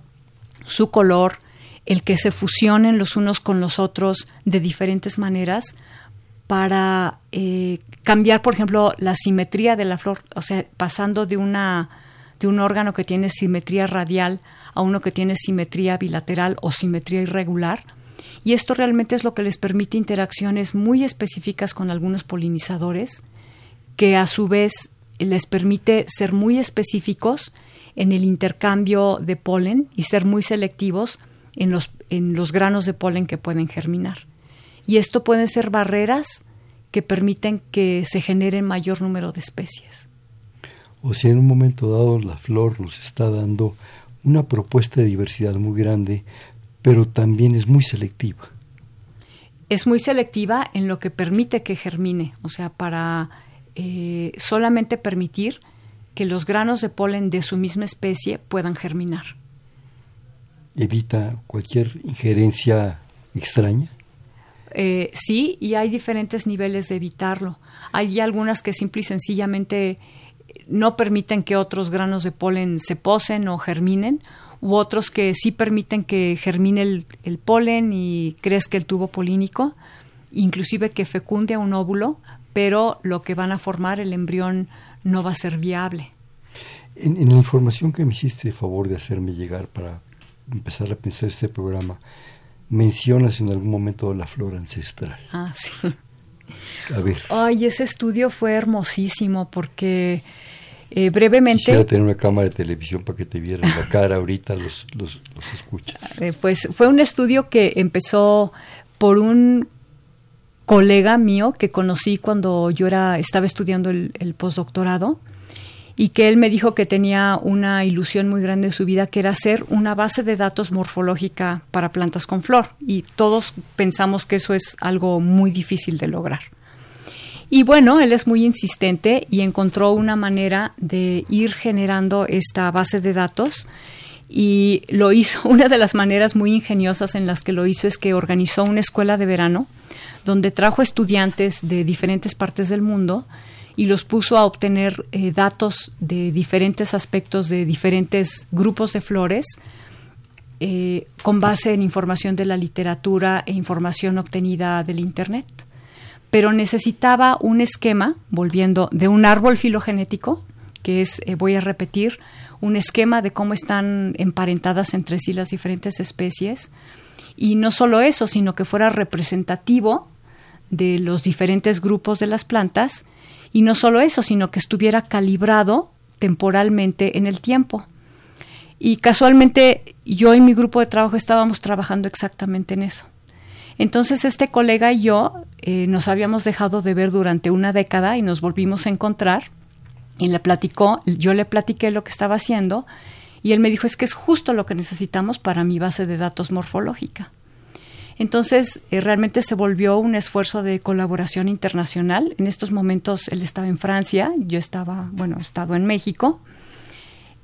su color, el que se fusionen los unos con los otros de diferentes maneras para eh, cambiar, por ejemplo, la simetría de la flor, o sea, pasando de una de un órgano que tiene simetría radial a uno que tiene simetría bilateral o simetría irregular. Y esto realmente es lo que les permite interacciones muy específicas con algunos polinizadores, que a su vez les permite ser muy específicos en el intercambio de polen y ser muy selectivos en los, en los granos de polen que pueden germinar. Y esto pueden ser barreras que permiten que se genere mayor número de especies. O si en un momento dado la flor nos está dando una propuesta de diversidad muy grande, pero también es muy selectiva. Es muy selectiva en lo que permite que germine, o sea, para eh, solamente permitir que los granos de polen de su misma especie puedan germinar. ¿Evita cualquier injerencia extraña? Eh, sí, y hay diferentes niveles de evitarlo. Hay algunas que simple y sencillamente no permiten que otros granos de polen se posen o germinen, u otros que sí permiten que germine el, polen y crezca el tubo polínico, inclusive que fecunde a un óvulo, pero lo que van a formar el embrión no va a ser viable. En, en la información que me hiciste favor de hacerme llegar para empezar a pensar este programa, mencionas en algún momento la flora ancestral. Ah, [LAUGHS] sí. A ver. Ay, ese estudio fue hermosísimo porque eh, brevemente... Quisiera tener una cámara de televisión para que te vieran la [LAUGHS] cara ahorita los, los, escuchas. Eh, pues fue un estudio que empezó por un colega mío que conocí cuando yo era, estaba estudiando el, el postdoctorado y que él me dijo que tenía una ilusión muy grande en su vida, que era hacer una base de datos morfológica para plantas con flor. Y todos pensamos que eso es algo muy difícil de lograr. Y bueno, él es muy insistente y encontró una manera de ir generando esta base de datos y lo hizo, [LAUGHS] una de las maneras muy ingeniosas en las que lo hizo es que organizó una escuela de verano donde trajo estudiantes de diferentes partes del mundo y los puso a obtener eh, datos de diferentes aspectos de diferentes grupos de flores eh, con base en información de la literatura e información obtenida del Internet. Pero necesitaba un esquema, volviendo, de un árbol filogenético, que es, eh, voy a repetir, un esquema de cómo están emparentadas entre sí las diferentes especies. Y no solo eso, sino que fuera representativo de los diferentes grupos de las plantas y no solo eso, sino que estuviera calibrado temporalmente en el tiempo. Y casualmente yo y mi grupo de trabajo estábamos trabajando exactamente en eso. Entonces este colega y yo eh, nos habíamos dejado de ver durante una década y nos volvimos a encontrar y le platicó, yo le platiqué lo que estaba haciendo y él me dijo es que es justo lo que necesitamos para mi base de datos morfológica. Entonces, eh, realmente se volvió un esfuerzo de colaboración internacional. En estos momentos él estaba en Francia, yo estaba, bueno, he estado en México.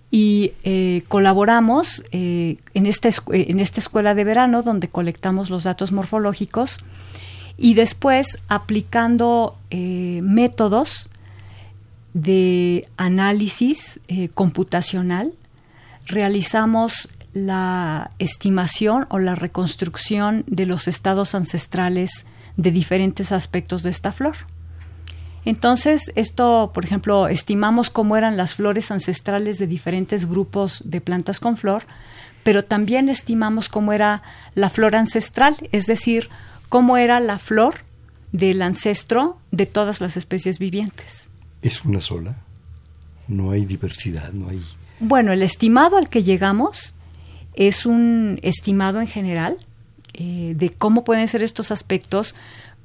Y eh, colaboramos eh, en, esta, en esta escuela de verano donde colectamos los datos morfológicos y después aplicando métodos de análisis computacional realizamos la estimación o la reconstrucción de los estados ancestrales de diferentes aspectos de esta flor. Entonces, esto, por ejemplo, estimamos cómo eran las flores ancestrales de diferentes grupos de plantas con flor, pero también estimamos cómo era la flor ancestral, es decir, cómo era la flor del ancestro de todas las especies vivientes. ¿Es una sola? No hay diversidad, no hay... Bueno, el estimado al que llegamos es un estimado en general eh, de cómo pueden ser estos aspectos,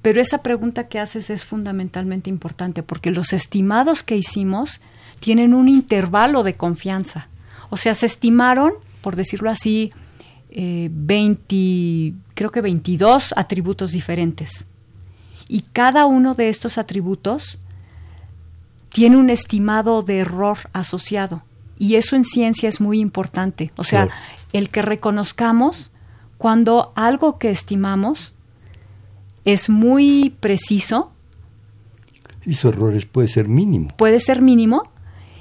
pero esa pregunta que haces es fundamentalmente importante porque los estimados que hicimos tienen un intervalo de confianza. O sea, se estimaron, por decirlo así, eh, creo que 22 atributos diferentes. Y cada uno de estos atributos tiene un estimado de error asociado. Y eso en ciencia es muy importante. O sea, el que reconozcamos cuando algo que estimamos es muy preciso. Y su errores puede ser mínimo. Puede ser mínimo.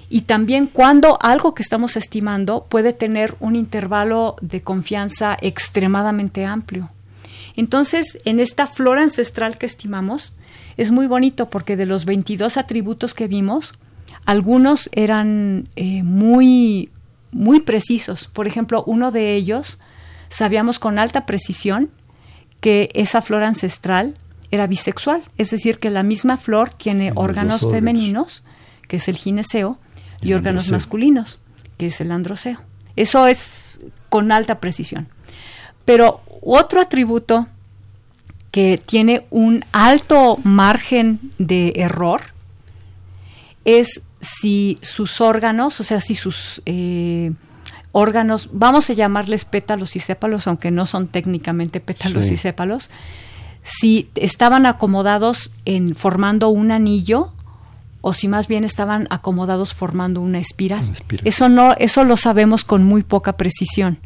Y también cuando algo que estamos estimando puede tener un intervalo de confianza extremadamente amplio. Entonces, en esta flora ancestral que estimamos, es muy bonito porque de los 22 atributos que vimos, algunos eran eh, muy, muy precisos. Por ejemplo, uno de ellos sabíamos con alta precisión que esa flor ancestral era bisexual, es decir, que la misma flor tiene órganos femeninos, que es el gineceo, y, órganos masculinos, que es el androceo. Eso es con alta precisión. Pero otro atributo que tiene un alto margen de error es si sus órganos, o sea, si sus eh, órganos, vamos a llamarles pétalos y sépalos, aunque no son técnicamente pétalos y sépalos, si estaban acomodados en formando un anillo o si más bien estaban acomodados formando una espiral. Eso no, eso lo sabemos con muy poca precisión.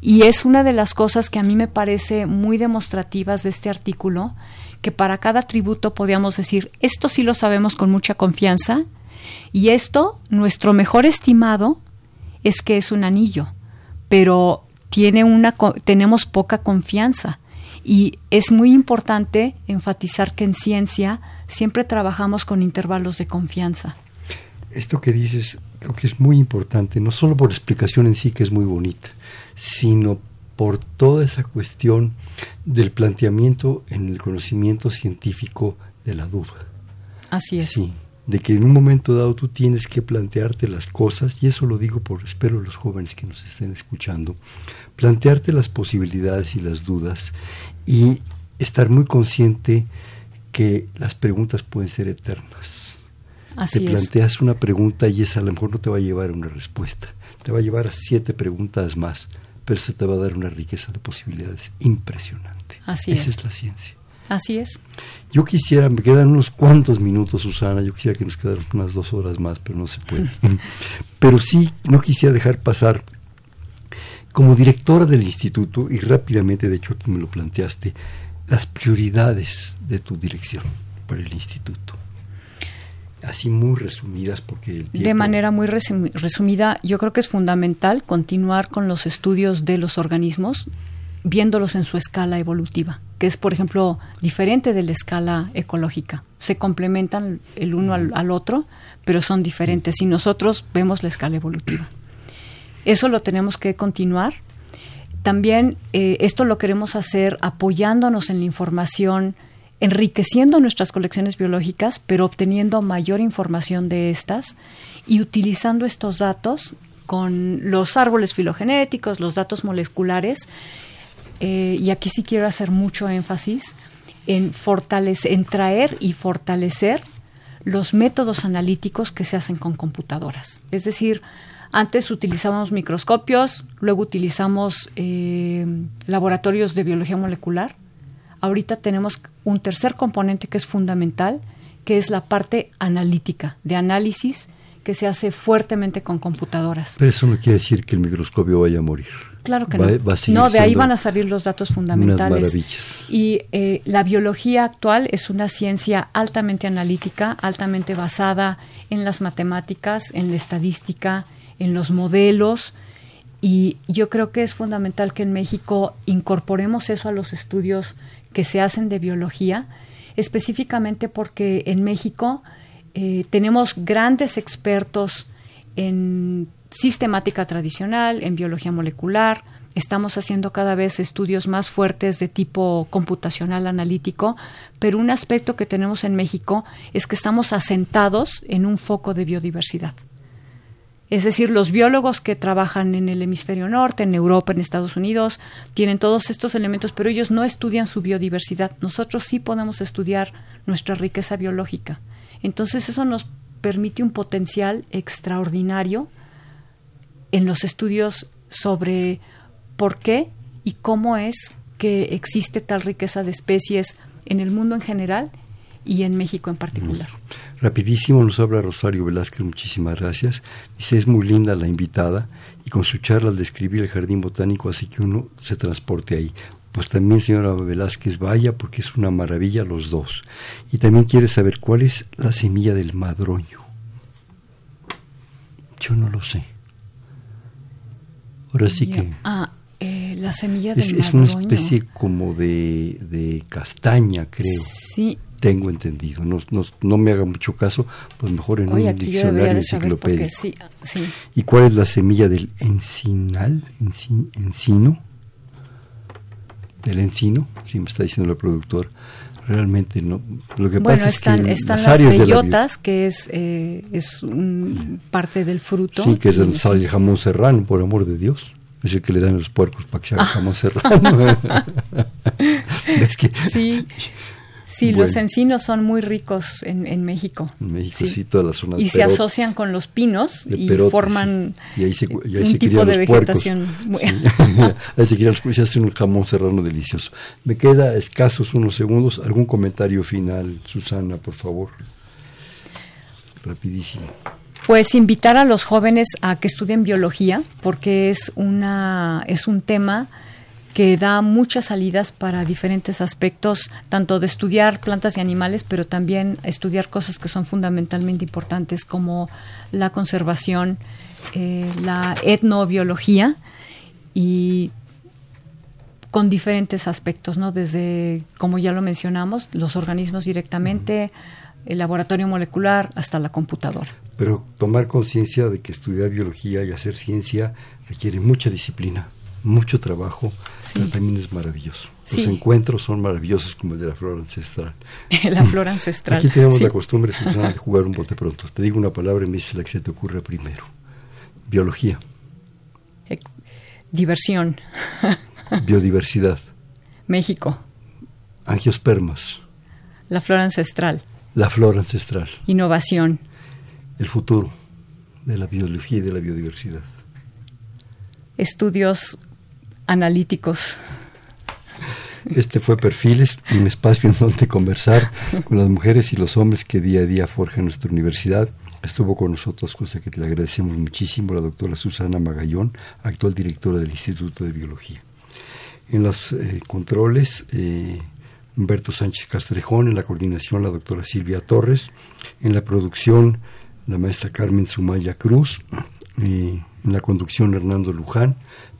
Y es una de las cosas que a mí me parece muy demostrativas de este artículo, que para cada tributo podíamos decir, esto sí lo sabemos con mucha confianza, y esto, nuestro mejor estimado, es que es un anillo, pero tiene una, tenemos poca confianza. Y es muy importante enfatizar que en ciencia siempre trabajamos con intervalos de confianza. Esto que dices creo que es muy importante, no solo por la explicación en sí, que es muy bonita, sino por toda esa cuestión del planteamiento en el conocimiento científico de la duda. Así es. Sí, de que en un momento dado tú tienes que plantearte las cosas, y eso lo digo por, espero los jóvenes que nos estén escuchando, plantearte las posibilidades y las dudas y estar muy consciente que las preguntas pueden ser eternas. Así te planteas una pregunta y esa a lo mejor no te va a llevar a una respuesta, te va a llevar a siete preguntas más, pero se te va a dar una riqueza de posibilidades impresionante. Así Esa es. es la ciencia. Así es. Yo quisiera, me quedan unos cuantos minutos, Susana, yo quisiera que nos quedaran unas dos horas más, pero no se puede. [LAUGHS] pero sí, no quisiera dejar pasar, como directora del instituto, y rápidamente, de hecho aquí me lo planteaste, las prioridades de tu dirección para el instituto. Así muy resumidas, porque el tiempo... De manera muy resumida, yo creo que es fundamental continuar con los estudios de los organismos, viéndolos en su escala evolutiva, que es, por ejemplo, diferente de la escala ecológica. Se complementan el uno al, otro, pero son diferentes y nosotros vemos la escala evolutiva. Eso lo tenemos que continuar. También eh, esto lo queremos hacer apoyándonos en la información, enriqueciendo nuestras colecciones biológicas, pero obteniendo mayor información de estas y utilizando estos datos con los árboles filogenéticos, los datos moleculares eh, y aquí sí quiero hacer mucho énfasis en traer y fortalecer los métodos analíticos que se hacen con computadoras. Es decir, antes utilizábamos microscopios, luego utilizamos eh, laboratorios de biología molecular. Ahorita tenemos un tercer componente que es fundamental, que es la parte analítica, de análisis, que se hace fuertemente con computadoras. Pero eso no quiere decir que el microscopio vaya a morir. Claro que Va- no. va no, de ahí van a salir los datos fundamentales. Y eh, la biología actual es una ciencia altamente analítica, altamente basada en las matemáticas, en la estadística, en los modelos. Y yo creo que es fundamental que en México incorporemos eso a los estudios que se hacen de biología, específicamente porque en México eh, tenemos grandes expertos en sistemática tradicional, en biología molecular. Estamos haciendo cada vez estudios más fuertes de tipo computacional analítico, pero un aspecto que tenemos en México es que estamos asentados en un foco de biodiversidad. Es decir, los biólogos que trabajan en el hemisferio norte, en Europa, en Estados Unidos, tienen todos estos elementos, pero ellos no estudian su biodiversidad. Nosotros sí podemos estudiar nuestra riqueza biológica. Entonces eso nos permite un potencial extraordinario en los estudios sobre por qué y cómo es que existe tal riqueza de especies en el mundo en general y en México en particular. Rapidísimo nos habla Rosario Velázquez, muchísimas gracias. Dice, es muy linda la invitada y con su charla al describir el jardín botánico hace que uno se transporte ahí. Pues también, señora Velázquez, vaya porque es una maravilla los dos. Y también quiere saber cuál es la semilla del madroño. Yo no lo sé. Ahora sí que Ah, eh, la semilla es, del es una especie como de, de castaña, creo. Sí, tengo entendido. No, no, me haga mucho caso, pues mejor en un diccionario enciclopédico. Sí, sí. ¿Y cuál es la semilla del encinal? ¿Encino? ¿Del encino? Sí, me está diciendo el productor. Realmente no. Lo que bueno, pasa están, es que están las bellotas, que es, eh, es parte del fruto. Sí, que es donde sale el jamón serrano, por amor de Dios. Es el que le dan los puercos para que se haga [LAUGHS] jamón serrano. [LAUGHS] es que, sí. Sí, los encinos son muy ricos en, en México. En México, sí, toda la zona Y se asocian con los pinos y forman y ahí se, un tipo de vegetación. [LAUGHS] ahí se crían los puercos y hacen un jamón serrano delicioso. Me queda escasos unos segundos. ¿Algún comentario final, Susana, por favor? Rapidísimo. Pues invitar a los jóvenes a que estudien biología, porque es, una, es un tema que da muchas salidas para diferentes aspectos, tanto de estudiar plantas y animales, pero también estudiar cosas que son fundamentalmente importantes como la conservación, eh, la etnobiología y con diferentes aspectos, ¿no? Desde, como ya lo mencionamos, los organismos directamente, el laboratorio molecular, hasta la computadora. Pero tomar conciencia de que estudiar biología y hacer ciencia requiere mucha disciplina mucho trabajo, pero también es maravilloso. Los encuentros son maravillosos como el de la flor ancestral. [LAUGHS] la flor ancestral. Aquí tenemos la costumbre, de jugar un bote pronto. Te digo una palabra y me dices la que se te ocurre primero. Biología. diversión. [LAUGHS] Biodiversidad. México. Angiospermas. La flor ancestral. La flor ancestral. Innovación. El futuro de la biología y de la biodiversidad. Estudios analíticos. Este fue Perfiles, un espacio [LAUGHS] en donde conversar [LAUGHS] con las mujeres y los hombres que día a día forjan nuestra universidad. Estuvo con nosotros, cosa que le agradecemos muchísimo, la doctora Susana Magallón, actual directora del Instituto de Biología. En los eh, controles, eh, Humberto Sánchez Castrejón, en la coordinación, la doctora Silvia Torres, en la producción, la maestra Carmen Sumaya Cruz, eh, en la conducción, Hernando Luján.